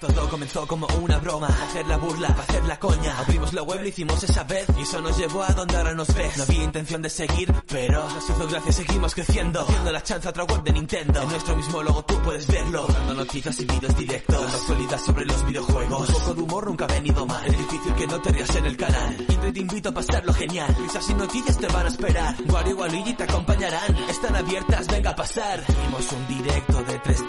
Todo comenzó como una broma, hacer la burla, hacer la coña. Abrimos la web, lo hicimos esa vez y eso nos llevó a donde ahora nos ves. No había intención de seguir, pero nos hizo gracia, seguimos creciendo. Haciendo la chance a otra de Nintendo. En nuestro mismo logo tú puedes verlo. Dando noticias y vídeos directos. Dando actualidad sobre los videojuegos. Un poco de humor nunca ha venido mal. Es difícil que no te rías en el canal. Siempre te invito a pasarlo genial. Risas y noticias te van a esperar. Wario y Waluigi te acompañarán. Están abiertas, venga a pasar. Hicimos un directo de tres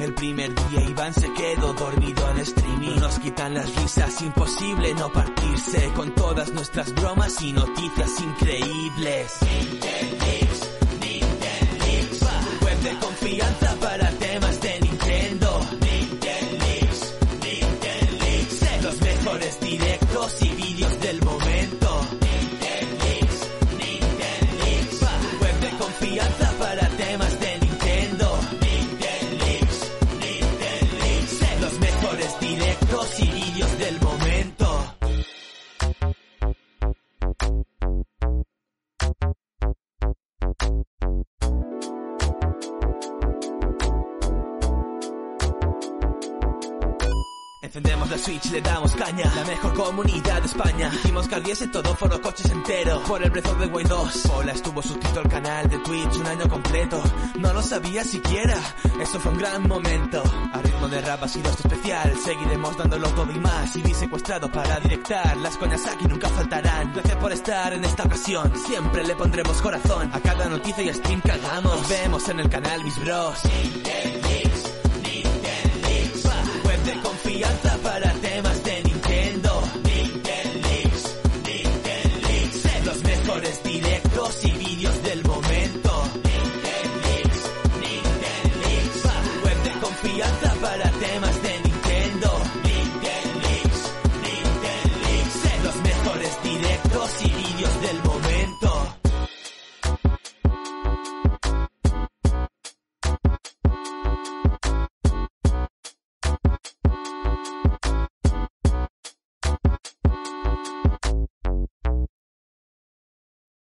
El primer día Iván se quedó dormido en streaming. Nos quitan las risas, imposible no partirse con todas nuestras bromas y noticias increíbles. Encendemos la Switch, le damos caña. La mejor comunidad de España. Hicimos que ardiese todo foro coches entero Por el Breath of the Wild 2 Hola, estuvo suscrito al canal de Twitch un año completo. No lo sabía siquiera. Eso fue un gran momento. A ritmo de rap ha sido esto especial. Seguiremos dándolo todo y más. Y vi secuestrado para directar. Las coñas aquí nunca faltarán. Gracias por estar en esta ocasión. Siempre le pondremos corazón A cada noticia y stream que hagamos. Nos vemos en el canal Mis Bros Confianza para temas de Nintendo. Nintendo Leaks, Nintendo Leaks. Los mejores directos y vídeos del momento. Nintendo Leaks, Nintendo Leaks. Web de confianza para temas de Nintendo. Nintendo Leaks, Nintendo Leaks. Los mejores directos y vídeos